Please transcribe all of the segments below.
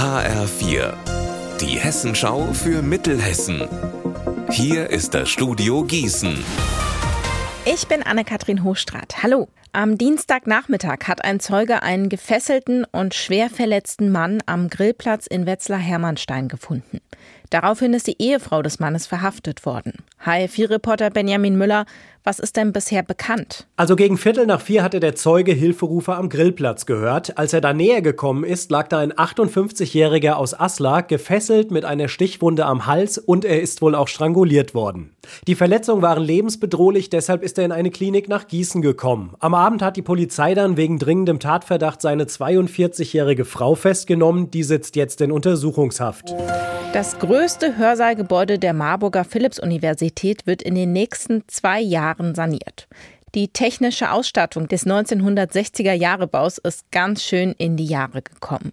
HR4, die Hessenschau für Mittelhessen. Hier ist das Studio Gießen. Ich bin Anne-Kathrin Hochstrat. Hallo. Am Dienstagnachmittag hat ein Zeuge einen gefesselten und schwer verletzten Mann am Grillplatz in Wetzlar-Hermannstein gefunden. Daraufhin ist die Ehefrau des Mannes verhaftet worden. HR4-Reporter Benjamin Müller, was ist denn bisher bekannt? Also gegen Viertel nach vier hatte der Zeuge Hilferufer am Grillplatz gehört. Als er da näher gekommen ist, lag da ein 58-Jähriger aus Asla, gefesselt mit einer Stichwunde am Hals und er ist wohl auch stranguliert worden. Die Verletzungen waren lebensbedrohlich, deshalb ist er in eine Klinik nach Gießen gekommen. Am Abend hat die Polizei dann wegen dringendem Tatverdacht seine 42-jährige Frau festgenommen. Die sitzt jetzt in Untersuchungshaft. Das größte Hörsaalgebäude der Marburger Philipps-Universität wird in den nächsten zwei Jahren saniert. Die technische Ausstattung des 1960er Jahre Baus ist ganz schön in die Jahre gekommen.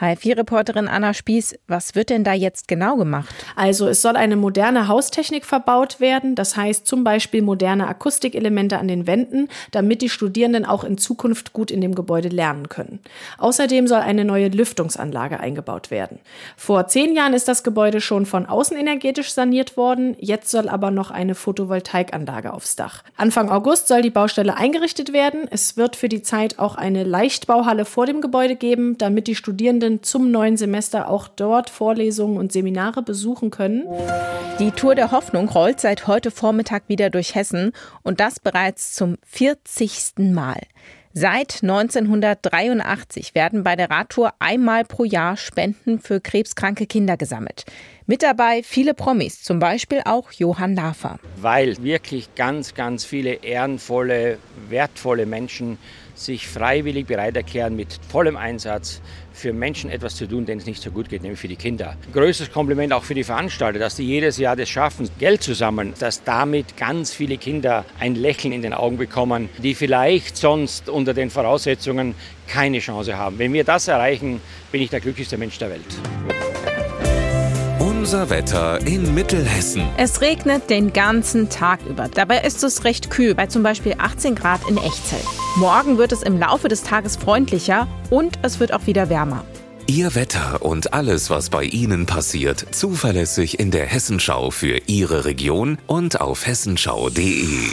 HR4-Reporterin Anna Spieß, was wird denn da jetzt genau gemacht? Also es soll eine moderne Haustechnik verbaut werden, das heißt zum Beispiel moderne Akustikelemente an den Wänden, damit die Studierenden auch in Zukunft gut in dem Gebäude lernen können. Außerdem soll eine neue Lüftungsanlage eingebaut werden. Vor zehn Jahren ist das Gebäude schon von außen energetisch saniert worden, jetzt soll aber noch eine Photovoltaikanlage aufs Dach. Anfang August soll die Baustelle eingerichtet werden. Es wird für die Zeit auch eine Leichtbauhalle vor dem Gebäude geben, damit die Studierenden Studierenden zum neuen Semester auch dort Vorlesungen und Seminare besuchen können. Die Tour der Hoffnung rollt seit heute Vormittag wieder durch Hessen und das bereits zum 40. Mal. Seit 1983 werden bei der Radtour einmal pro Jahr Spenden für krebskranke Kinder gesammelt. Mit dabei viele Promis, zum Beispiel auch Johann Lafer. Weil wirklich ganz, ganz viele ehrenvolle, wertvolle Menschen sich freiwillig bereit erklären, mit vollem Einsatz für Menschen etwas zu tun, denen es nicht so gut geht, nämlich für die Kinder. Größtes Kompliment auch für die Veranstalter, dass die jedes Jahr das schaffen, Geld zu sammeln, dass damit ganz viele Kinder ein Lächeln in den Augen bekommen, die vielleicht sonst unter den Voraussetzungen keine Chance haben. Wenn wir das erreichen, bin ich der glücklichste Mensch der Welt. Unser Wetter in Mittelhessen. Es regnet den ganzen Tag über. Dabei ist es recht kühl, bei zum Beispiel 18 Grad in Echzell. Morgen wird es im Laufe des Tages freundlicher und es wird auch wieder wärmer. Ihr Wetter und alles, was bei Ihnen passiert, zuverlässig in der Hessenschau für Ihre Region und auf hessenschau.de.